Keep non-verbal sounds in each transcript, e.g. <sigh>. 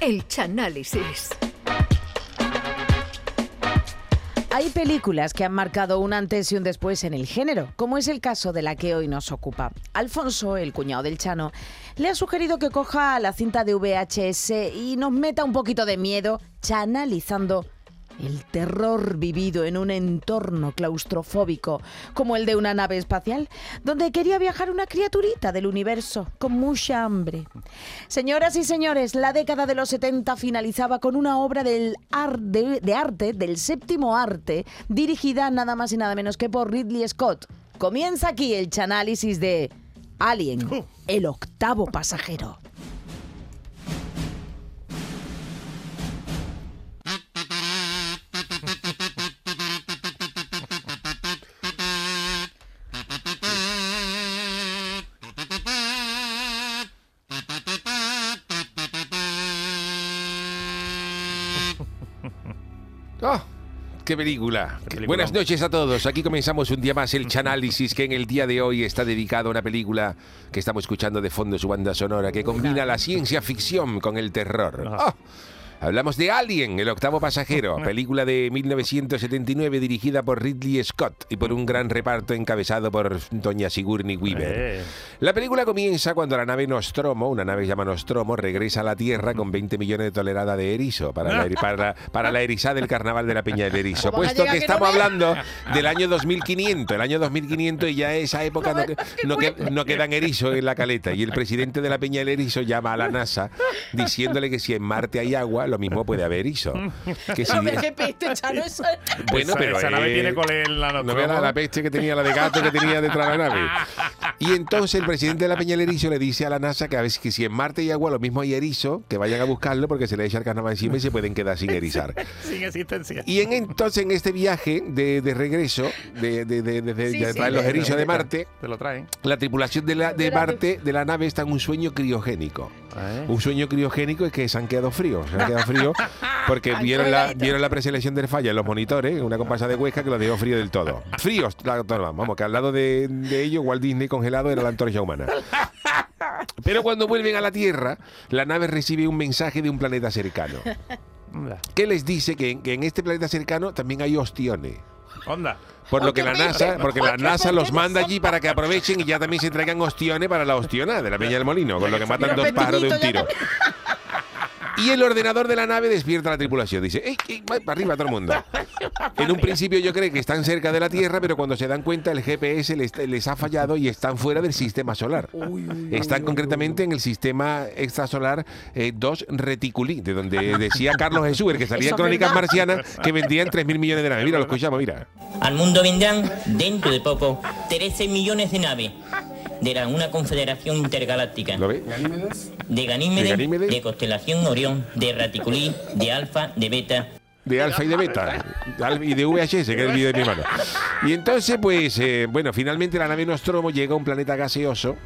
El Chanálisis. Hay películas que han marcado un antes y un después en el género, como es el caso de la que hoy nos ocupa. Alfonso, el cuñado del Chano, le ha sugerido que coja la cinta de VHS y nos meta un poquito de miedo, chanalizando el terror vivido en un entorno claustrofóbico como el de una nave espacial, donde quería viajar una criaturita del universo con mucha hambre. Señoras y señores, la década de los 70 finalizaba con una obra del de, de arte, del séptimo arte, dirigida nada más y nada menos que por Ridley Scott. Comienza aquí el chanálisis de Alien, el octavo pasajero. ¡Ah! ¡Qué película! Buenas noches a todos. Aquí comenzamos un día más el Chanálisis, que en el día de hoy está dedicado a una película que estamos escuchando de fondo su banda sonora, que combina la ciencia ficción con el terror. ¡Ah! Hablamos de Alien, el octavo pasajero, <laughs> película de 1979 dirigida por Ridley Scott y por un gran reparto encabezado por Doña Sigourney Weaver. Eh. La película comienza cuando la nave Nostromo, una nave llamada Nostromo, regresa a la Tierra con 20 millones de toneladas de erizo para la, eri- para, <laughs> para la erizada del carnaval de la Peña del Erizo. ¿Cómo va a Puesto que estamos hablando del año 2500, el año 2500 y ya esa época no, que- no, que- no quedan erizos en la caleta. Y el presidente de la Peña del Erizo llama a la NASA diciéndole que si en Marte hay agua, lo mismo puede haber. <laughs> Que si- Hombre, qué peste, Chano, eso- bueno, Esa- pero esa nave eh, tiene cole en la no Nostromo. vea la, peste que tenía la de gato que tenía detrás de la nave. Y entonces el presidente de la Peña del Erizo le dice a la NASA que a que si en Marte hay agua, lo mismo hay erizo, que vayan a buscarlo porque se le echa el carnaval encima y se pueden quedar sin <laughs> erizar. Sin existencia. Y en entonces en este viaje de, de regreso, de, de, de- de- de Sí, de sí, traer los erizos de Marte, Te lo traen. la tripulación de, la, de Marte, de la nave, está en un sueño criogénico. Eh. Un sueño criogénico es que se han quedado fríos. Se han quedado <laughs> fríos porque <laughs> Han vieron la, vieron la preselección del falla en los monitores, una comparsa de Huesca que los dejó frío del todo. Fríos, todo, vamos, que al lado de, de ellos, Walt Disney congelado era la antorcha humana. <laughs> Pero cuando vuelven a la Tierra, la nave recibe un mensaje de un planeta cercano. Que les dice que, en- que en este planeta cercano también hay ostiones. Onda. Por lo ¡Oh, que qué la! NASA, porque la ¡Oh, qué NASA los manda allí para que aprovechen y ya también se traigan ostiones para la ostiona de la Peña del Molino, con lo que matan dos pájaros de un tiro. Y el ordenador de la nave despierta a la tripulación. Dice, ¡Ey, ey, va para arriba todo el mundo! <laughs> En un principio yo creo que están cerca de la Tierra, pero cuando se dan cuenta el GPS les, les ha fallado y están fuera del sistema solar. Están concretamente en el sistema extrasolar eh, 2 Reticuli, de donde decía Carlos Jesús, el que <laughs> salía en Crónicas verdad. Marcianas, <laughs> que vendían 3.000 millones de naves. Mira, lo escuchamos, mira. Al mundo vendrán, dentro de poco, 13 millones de naves de la, una confederación intergaláctica. ¿Lo ve? De Ganímedes, ¿De constelación Orión, de Raticulí, de Alfa, de Beta. de alfa y de beta y de VHS, que es el vídeo de mi hermano. Y entonces, pues, eh, bueno, finalmente la nave Nostromo llega a un planeta gaseoso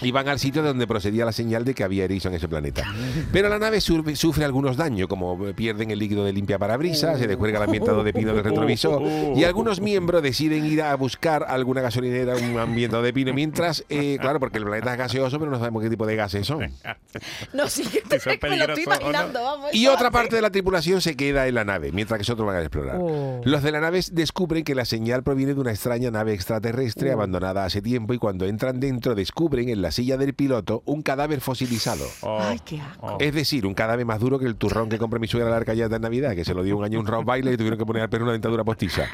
y van al sitio donde procedía la señal de que había erizo en ese planeta. Pero la nave sur- sufre algunos daños, como pierden el líquido de limpia parabrisas, se descuelga el ambientador de pino del retrovisor y algunos miembros deciden ir a buscar alguna gasolinera, un ambientador de pino, mientras, eh, claro, porque el planeta es gaseoso, pero no sabemos qué tipo de gases son. No, sí, que son me lo estoy imaginando, vamos. Y otra parte de la tripulación se queda en la nave, mientras que nosotros van a explorar. Oh. Los de la nave descubren que la señal proviene de una extraña nave extraterrestre abandonada hace tiempo y cuando entran dentro descubren en la silla del piloto un cadáver fosilizado. Oh. Ay, qué asco. Oh. Es decir, un cadáver más duro que el turrón que compró mi suegra a la arcallada de Navidad, que se lo dio un año un rock baile y tuvieron que poner al perro una dentadura postiza.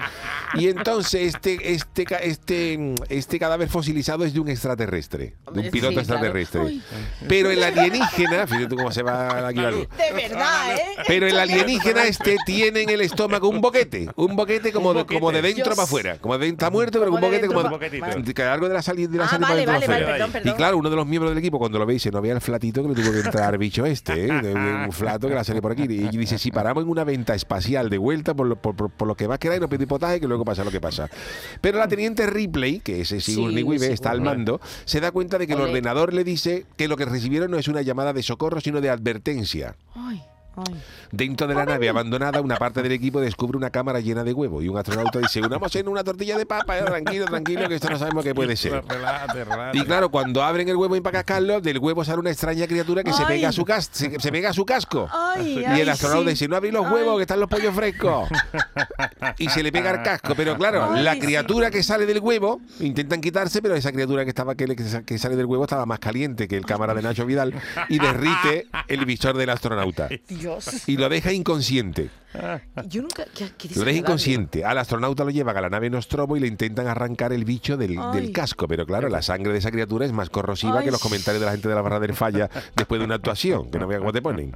Y entonces este, este, este, este cadáver fosilizado es de un extraterrestre, de un piloto sí, claro. extraterrestre. Ay. Pero el alienígena, fíjate tú cómo se va aquí la. De verdad, ¿eh? Pero el alienígena este tiene en el estómago un boquete, un boquete como, de, como de dentro Dios. para afuera, como de está muerto, pero un boquete como de, algo de la salida de la Ah, salida vale, para vale, dentro vale, para afuera. perdón, perdón. Y claro, uno de los miembros del equipo cuando lo ve dice, no vea el flatito que le tuvo que entrar bicho este, ¿eh? Un flato que la sale por aquí. Y dice, si paramos en una venta espacial de vuelta por lo, por, por- por lo que va a quedar y no pedir potaje, que luego pasa lo que pasa. Pero la teniente Ripley, que es Sigourney Sí, Weaver, está al mando, se da cuenta de que el ordenador le dice que lo que recibieron no es una llamada de socorro, sino de advertencia. Ay, Ay. Dentro de la nave abandonada, una parte del equipo descubre una cámara llena de huevos y un astronauta dice, unamos en una tortilla de papa, eh, tranquilo, tranquilo, que esto no sabemos qué puede ser. Y claro, cuando abren el huevo y para cascarlo, del huevo sale una extraña criatura que se pega a su cas se, se pega a su casco. Ay, Y ay, el astronauta sí. dice, no abrí los huevos, que están los pollos frescos. Y se le pega el casco. Pero claro, la sí. criatura que sale del huevo, intentan quitarse, pero esa criatura que estaba que, le- que sale del huevo estaba más caliente que el cámara de Nacho Vidal y derrite el visor del astronauta. <laughs> Dios. Y lo deja inconsciente. Yo nunca. qué- qué Lo deja inconsciente. Al astronauta lo llevan a la nave Nostromo y le intentan arrancar el bicho del, casco. Pero claro, la sangre de esa criatura es más corrosiva Ay. que los comentarios de la gente de la barra del falla después de una actuación. Que no vea cómo te ponen.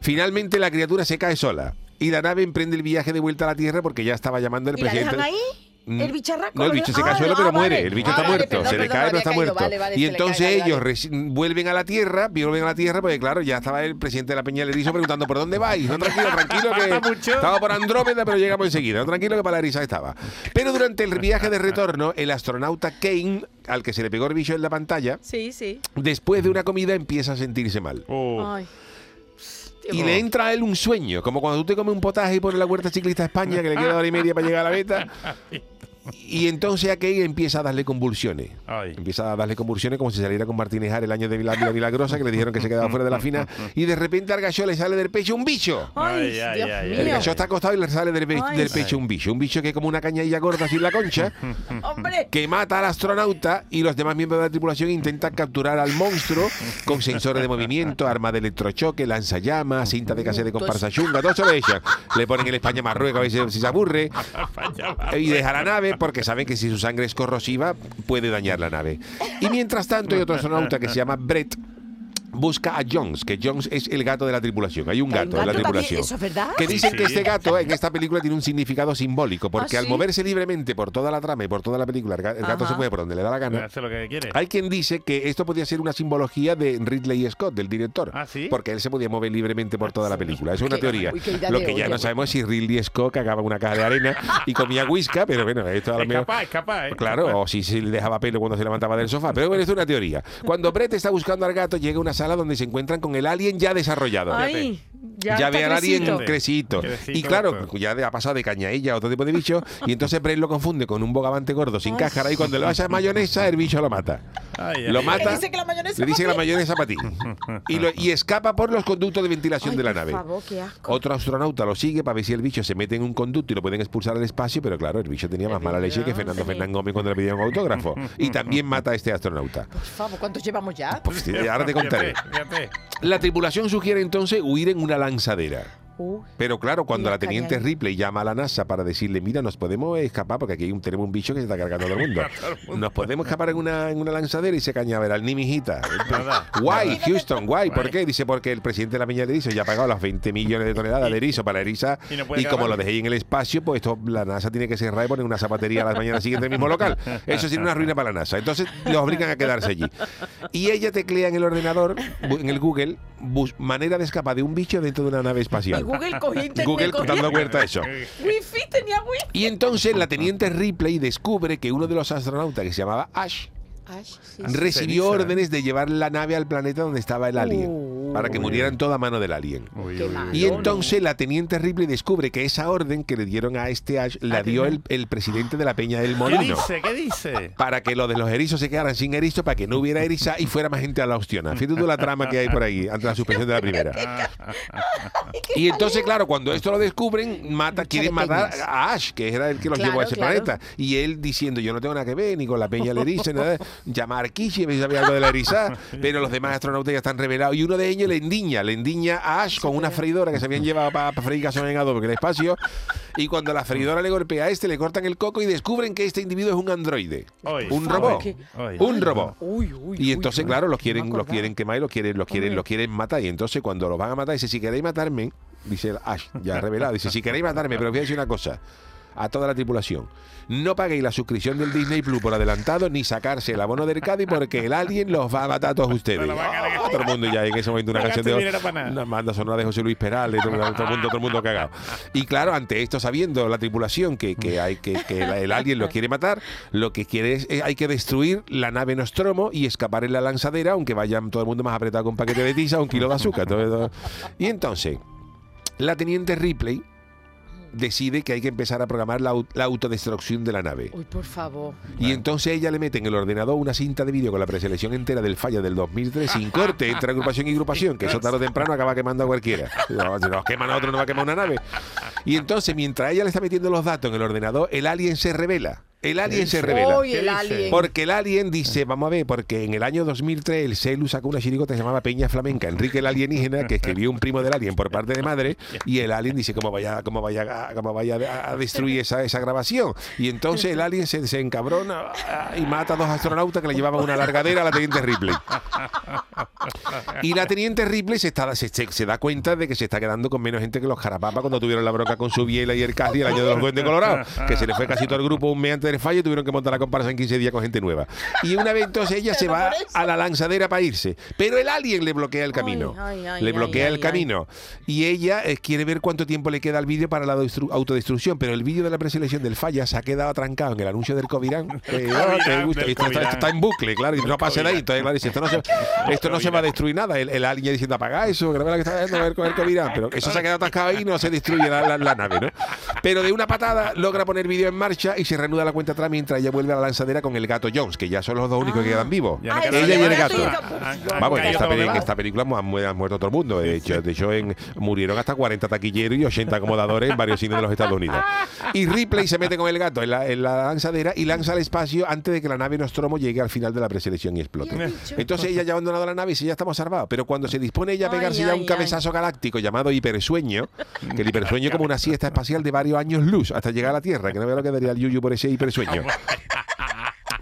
Finalmente la criatura se cae sola. Y la nave emprende el viaje de vuelta a la Tierra porque ya estaba llamando el ¿Y la presidente. dejan ahí? Mm. ¿El bicharraco? No, el bicho se Ah, ah, pero muere. vale. El bicho Ah, está vale, muerto. perdón, se le cae, pero está caído. muerto. Vale, vale, y entonces ellos vuelven a la Tierra, vuelven a la Tierra, porque claro, ya estaba el presidente de la Peña Lerizo preguntando por dónde vais. No, tranquilo, tranquilo, <laughs> que estaba por Andrómeda, pero llegamos enseguida. No, tranquilo, que para la Eriza estaba. Pero durante el viaje de retorno, el astronauta Kane, al que se le pegó el bicho en la pantalla, Sí, sí. después de una comida empieza a sentirse mal. Oh. Ay. Y le entra a él un sueño, como cuando tú te comes un potaje y pones la Huerta Ciclista España, que le queda hora y media para llegar a la meta. <laughs> Y entonces a Kane empieza a darle convulsiones. Ay. Empieza a darle convulsiones como si saliera con Martínez Ar el año de la Vila Milagrosa, que le dijeron que se quedaba fuera de la fina. Y de repente al gallo le sale del pecho un bicho. Ay, Ay, ay, Dios ay, mío. El gallo está acostado y le sale del, pe- Ay. del pecho un bicho. Un bicho que es como una cañadilla gorda en la concha, <laughs> Hombre. que mata al astronauta y los demás miembros de la tripulación intentan capturar al monstruo con sensores de movimiento, arma de electrochoque, lanzallamas, cinta de cassette de comparsa chunga, todo eso le echan. Le ponen el España Marruecos a ver si, si se aburre <laughs> y deja la nave porque saben que si su sangre es corrosiva puede dañar la nave. Y mientras tanto hay otro astronauta que se llama Brett. Busca a Jones, que Jones es el gato de la tripulación. Hay un un gato, en la gato también, tripulación. ¿eso es verdad? Que dicen Sí, que este gato en esta película tiene un significado simbólico, porque ¿Ah, al moverse libremente por toda la trama y por toda la película, el ga- el gato Ajá. se mueve por donde le da la gana. Hace lo que quiere. Hay quien dice que esto podría ser una simbología de Ridley Scott, del director. ¿Ah, sí? Porque él se podía mover libremente por toda la película. Es una Qué- teoría. uy, Lo de que ya no sabemos es si Ridley Scott cagaba en una caja de arena y comía whisky, pero bueno, esto a lo Es mejor. capaz, es capaz. ¿eh? Claro, o si se le dejaba pelo cuando se levantaba del sofá. Pero bueno, esto es una teoría. Cuando Brett está buscando al gato, llega una sala donde se encuentran con el alien ya desarrollado. Ay, ya, Ya, ve al alien. Crecito Y claro, esto. ya ha pasado de cañailla a otro tipo de bicho. Y entonces Brett lo confunde con un bogavante gordo sin cáscara. Y cuando le vas a mayonesa, el bicho lo mata. Ay, Lo mata. Le dice que la mayonesa Le dice que para la ti. mayonesa para ti. <laughs> Y, lo- y escapa por los conductos de ventilación Ay, de la por nave. favor, qué asco. Otro astronauta lo sigue para ver si el bicho se mete en un conducto y lo pueden expulsar al espacio, pero claro, el bicho tenía más mala leche que Fernando Sí. Fernández Gómez cuando le pedían un autógrafo. Y también mata a este astronauta. Por favor, ¿cuántos llevamos ya? Pues, ahora te contaré. La tripulación sugiere entonces huir en una lanzadera. Pero claro, cuando la teniente. Ripley llama a la NASA para decirle, mira, nos podemos escapar porque aquí hay un, tenemos un bicho que se está cargando <laughs> todo el mundo. Nos podemos escapar en una, en una lanzadera y se cañaveral, ni mijita. <laughs> Guay, Houston, guay. ¿Por qué? Dice, porque el presidente de la Peña de Erizo ya ha pagado las 20 millones de toneladas de erizo para la eriza Y y, no como lo dejéis en el espacio, pues esto la NASA tiene que cerrar y poner una zapatería a la mañana siguiente en el mismo local. Eso sería una ruina para la NASA. Entonces los obligan a quedarse allí. Y ella teclea en el ordenador, bu- en el Google, bus- manera de escapar de un bicho dentro de una nave espacial. <laughs> Google cogía internet. Google cogía- <laughs> dando eso. Wifi tenía wifi. Y entonces la teniente Ripley descubre que uno de los astronautas que se llamaba Ash sí, recibió ceniza. órdenes de llevar la nave al planeta donde estaba el alien Uh. Para que murieran toda mano del alien. Uy, Qué uy, mal. uy. Y entonces la teniente Ripley descubre que esa orden que le dieron a este Ash la Ah, dio el, el presidente de la Peña del ¿Qué Molino. dice? ¿Qué dice? Para que los de los erizos se quedaran sin erizos, para que no hubiera eriza y fuera más gente a la ostiona. Fíjate tú la trama que hay por ahí, ante la suspensión de la primera. <laughs> Y entonces, claro, cuando esto lo descubren, mata, quieren matar a Ash, que era el que los Claro, llevó a ese claro. planeta. Y él diciendo, yo no tengo nada que ver ni con la peña del erizo, ni nada. Llamar a Kishi, a ver si sabía algo de la eriza. <laughs> Pero los demás astronautas ya están revelados. Y uno de ellos le endiña, le endiña a Ash con una freidora que se habían llevado para freír gasolina en adobe en el espacio. Y cuando la freidora le golpea a este, le cortan el coco y descubren que este individuo es un androide. Oy. Un robot. Oy. Un robot. Y entonces, claro, los quieren, los quieren quemar y los quieren, los quieren, los quieren matar. Y entonces cuando los van a matar, dice, si queréis matarme, dice Ash, ya revelado, dice, si queréis matarme, pero os voy a decir una cosa. A toda la tripulación. No paguéis la suscripción del Disney Plus por adelantado ni sacarse el abono del Cádiz porque el alien los va a matar a todos ustedes. Ah, todo el mundo ya en ese momento una canción de una banda sonora de José Luis Perales, todo, el mundo, todo el mundo cagado. Y claro, ante esto, sabiendo la tripulación que, que hay que, el alien lo quiere matar, lo que quiere es, eh, hay que destruir la nave Nostromo y escapar en la lanzadera, aunque vayan todo el mundo más apretado con un paquete de tiza un kilo de azúcar. todo- todo. Y entonces, la teniente Ripley decide que hay que empezar a programar la, au- la autodestrucción de la nave. Uy, por favor. Y entonces ella le mete en el ordenador una cinta de vídeo con la preselección entera del falla del 2003 sin corte entre agrupación y agrupación, que eso tarde o temprano acaba quemando a cualquiera. No, Si nos queman a otro, no va a quemar una nave. Y entonces, mientras ella le está metiendo los datos en el ordenador, el alien se revela. El alien se revela. Porque el alien dice, vamos a ver, porque en el año 2003 el CELU sacó una chiricota que se llamaba Peña Flamenca, Enrique el alienígena, que escribió un primo del alien por parte de madre, y el alien dice, ¿cómo vaya, cómo vaya, a- cómo vaya a- a destruir esa, esa grabación? Y entonces el alien se, se encabrona ah, y mata a dos astronautas que le llevaban una largadera a la teniente Ripley. Y la teniente Ripley se, está, se, se- se da cuenta de que se está quedando con menos gente que los jarapapas cuando tuvieron la broca con su biela y el Cali el año de los duendes colorados, que se le fue casi todo el grupo un mes antes del fallo y tuvieron que montar la comparación en 15 días con gente nueva. Y una vez entonces ella se va a la lanzadera para irse, pero el alien le bloquea el camino. ay, ay, le bloquea ay, el camino. Y ella eh, quiere ver cuánto tiempo le queda al vídeo para la destru- autodestrucción, pero el vídeo de la preselección del falla se ha quedado atrancado en el anuncio del Covirán. <laughs> gusta. del esto, está, esto está en bucle, claro, y no pase de ahí. Entonces, claro, dice, esto no se, <laughs> esto no se va a destruir nada. El, el alien diciendo, apaga eso, que no veas lo que está haciendo, a ver el Covirán. Pero eso se ha quedado atascado ahí y no se destruye la, la- la nave, ¿no? Pero de una patada logra poner vídeo en marcha y se reanuda la cuenta atrás mientras ella vuelve a la lanzadera con el gato Jones, que ya son los dos únicos que quedan vivos. No queda Ella y el gato. Han- han Vamos, en caído esta, en esta película mu- ha, mu- ha muerto todo el mundo. De hecho, de hecho en, murieron hasta 40 taquilleros y 80 acomodadores en varios cines de los Estados Unidos. Y Ripley se mete con el gato en la, en la lanzadera y lanza al espacio antes de que la nave Nostromo llegue al final de la preselección y explote. Entonces ella ya ha abandonado la nave y ya estamos salvados. Pero cuando se dispone ella a Ay, pegarse ya ay, un cabezazo galáctico llamado hipersueño, que el hipersueño es como una siesta espacial de varios años luz hasta llegar a la Tierra, que no veo lo que daría el yuyu por ese hipersueño.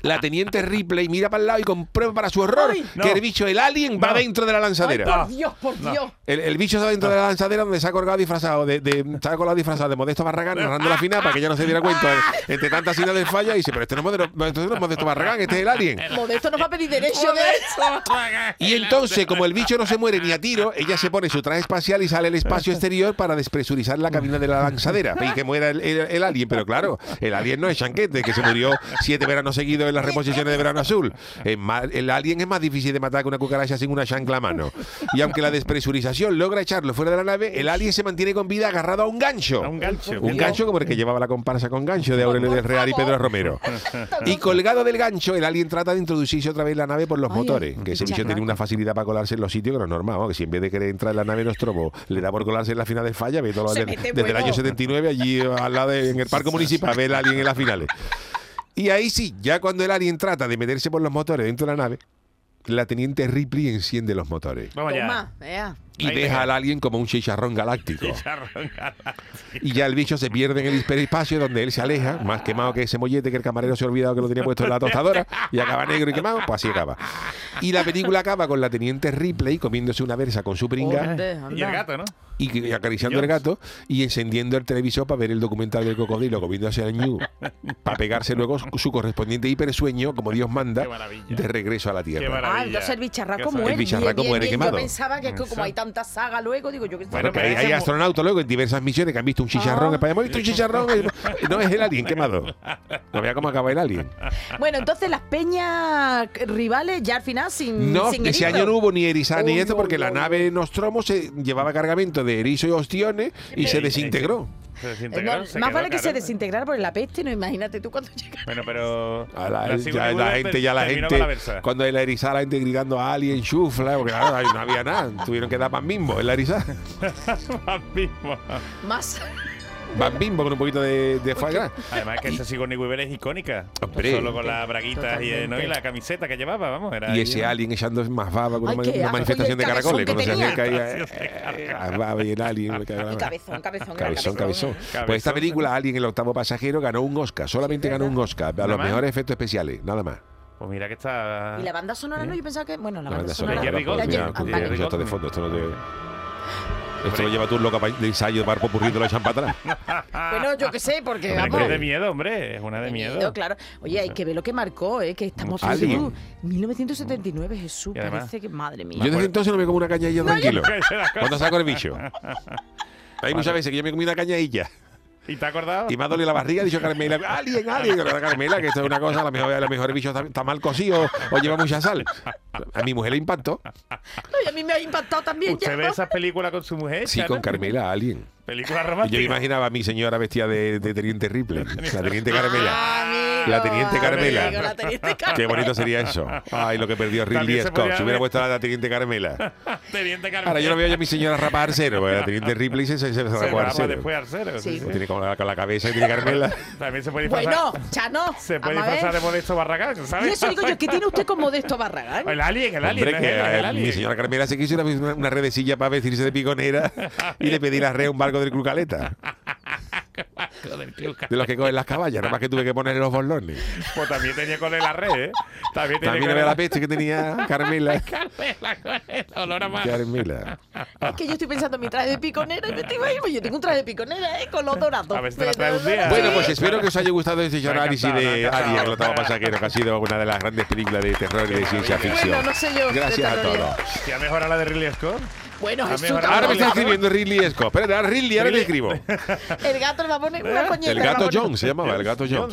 La teniente Ripley mira para el lado y comprueba para su horror Ay. que el bicho, el alien, va No. dentro de la Ay, lanzadera. por Dios, por Dios. El, el bicho está dentro de la lanzadera donde se ha colgado disfrazado de, de- se ha colgado disfrazado de Modesto Barragán narrando la final para que ella no se diera cuenta de- entre tantas sinas del falla y dice, pero este no es Modesto, no, este no es Modesto Barragán, este es el alien. Modesto nos va a pedir derecho de Y entonces, como el bicho no se muere ni a tiro, ella se pone su traje espacial y sale al espacio exterior para despresurizar la cabina de la lanzadera y que muera el, el- el alien. Pero claro, el alien no es Chanquete, que se murió siete veranos seguidos las reposiciones de verano azul. Es más- el alien es más difícil de matar que una cucaracha sin una chancla a mano. Y aunque la despresurización logra echarlo fuera de la nave, el alien se mantiene con vida agarrado a un gancho. A un gancho. Un gancho como el que llevaba la comparsa con gancho de Aurelio del Real y Pedro Romero. Y colgado del gancho, el alien trata de introducirse otra vez en la nave por los Ay, motores. Que ese bicho tiene una facilidad para colarse en los sitios que no es normal. ¿no? Que si en vez de querer entrar en la nave Nostromo le da por colarse en la final de falla, ve todo lo Se de- mete desde el año 79 allí al lado de- en el parque municipal, ve el alien en las finales. Y ahí sí, ya cuando el alien trata de meterse por los motores dentro de la nave, la teniente Ripley enciende los motores. Vamos allá. Toma, vea. Y Ahí deja venga. al alien como un chicharrón galáctico. Chicharrón galáctico. Y ya el bicho se pierde en el hiperespacio donde él se aleja, más quemado que ese mollete que el camarero se ha olvidado que lo tenía puesto en la tostadora y acaba negro y quemado, pues así acaba. Y la película acaba con la teniente Ripley comiéndose una versa con su pringa Y el gato, ¿no? y, y acariciando el gato y encendiendo el televisor para ver el documental del cocodrilo comiéndose al ñu para pegarse luego su correspondiente hipersueño, como Dios manda, de regreso a la Tierra. Ah, entonces el bicharraco muere. El bicharraco Bien, muere bien. quemado. Yo pensaba que es que como hay tanta saga luego, digo yo que Bueno, hay, pero hay ese- astronautas luego en diversas misiones que han visto un chicharrón. Ah. en España, hemos visto un chicharrón. <laughs> No es el alien quemado. No vea cómo acaba el alien. Bueno, entonces las peñas rivales ya al final sin No, sin ese erizo. año no hubo ni erizar ni Uy, esto uy, porque la uy, nave Nostromo se llevaba cargamento de erizo y ostiones y se desintegró. Se desintegró, no, se más vale que se desintegrara por la peste, no imagínate tú cuando llegas. Bueno, pero. A la, la ya la gente, ya la gente, la cuando la erizada, la gente gritando a alien, chufla, porque claro, ahí no había nada, tuvieron que dar pan bimbo en la erizada. <laughs> Más mismo. Más. Pan bimbo con un poquito de, de. Además que esa Sigourney Weaver es icónica. Hombre. Solo con las braguitas y, eh, ¿no? y la camiseta que llevaba, vamos. Era Y ahí, ese ¿no? alien echando más baba con Ay, una, una manifestación de caracoles. cabezón Cuando se acerca ahí tenía. a, a- a baba y el alien. la cabezón, cabezón. Cabezón, cabezón. Cabezón. Pues esta película, Alien, el octavo pasajero, ganó un Oscar. Solamente ganó un Oscar. A ¿Nada los mejores efectos especiales, nada más. Pues mira que está. Y la banda sonora no, yo pensaba que. Bueno, la, La banda banda sonora. sonora. Ah, cuidado, vale. eso está de fondo. Esto no te... Esto lo lleva tú loca de ensayo para popurrí, te lo echan para atrás. <laughs> Bueno, yo qué sé, porque Hombre, vamos. es de miedo, hombre. Es una de miedo. claro. Oye, hay que ver lo que marcó, ¿eh? que estamos viendo. 1979, Jesús, parece que. Madre mía. Yo desde entonces no me como una cañadilla tranquilo. <laughs> Es la cosa. Cuando saco el bicho. <laughs> Hay muchas veces que yo me comí una cañadilla. ¿Y te has acordado? Y me ha dolido la barriga, ha dicho Carmela, alien, la Carmela, que esto es una cosa, a lo mejor, a lo mejor el bicho está, está mal cocido o lleva mucha sal. A mi mujer le impactó. Ay, a mí me ha impactado también. ¿Usted ya. ve esas películas con su mujer? Sí, con Carmela, alien. Película Y <laughs> yo me romántica. imaginaba a mi señora vestida de, de Teniente Ripley, <laughs> la Teniente Carmela. Ah, amigo, La teniente Carmela. amigo, la teniente Carmela. Qué bonito sería eso. Ay, lo que perdió Ridley Scott. Si hubiera puesto a la Teniente Carmela. <laughs> Teniente Carmen. Ahora yo no veo ya a mi señora rapar al cero, porque la Teniente Ripley se, se, se, Se rapó al graba cero. después al cero. Sí. sí. Tiene con la, con la cabeza que tiene Carmela. También se puede disfrazar. Bueno, Chano. se puede disfrazar de. Modesto Barragán, Y ¿sabes? eso digo yo, ¿qué tiene usted con Modesto Barragán? El alien, el alien. Hombre, que el alien. mi señora Carmela se quiso una, una redecilla para vestirse de piconera y le pedí la red un barco del Club Caleta, club. de los que cogen las caballas, nada más que tuve que ponerle los borlones. Pues también tenía con él la red, ¿eh? También tenía También con había él la peste que tenía Carmela. <laughs> Carmela con el olor a mar. Carmela. Es que yo estoy pensando en mi traje de piconera y me estoy imaginando, yo tengo un traje de piconera, ¿eh? Con los dorados. A ver si te la traes un día. Bueno, pues espero que os haya gustado este análisis de. Alien, el octavo pasajero, que ha sido una de las grandes películas de terror y de ciencia ficción. Bueno, no sé yo. Gracias a todos. ya. ¿Que ha mejorado la de Ridley Scott? Bueno, Jesús. Ahora me está escribiendo Ridley Scott. Espera, ahora Ridley, ahora le escribo. <laughs> El gato le va a poner una coñeta. El gato John se llamaba, el gato John.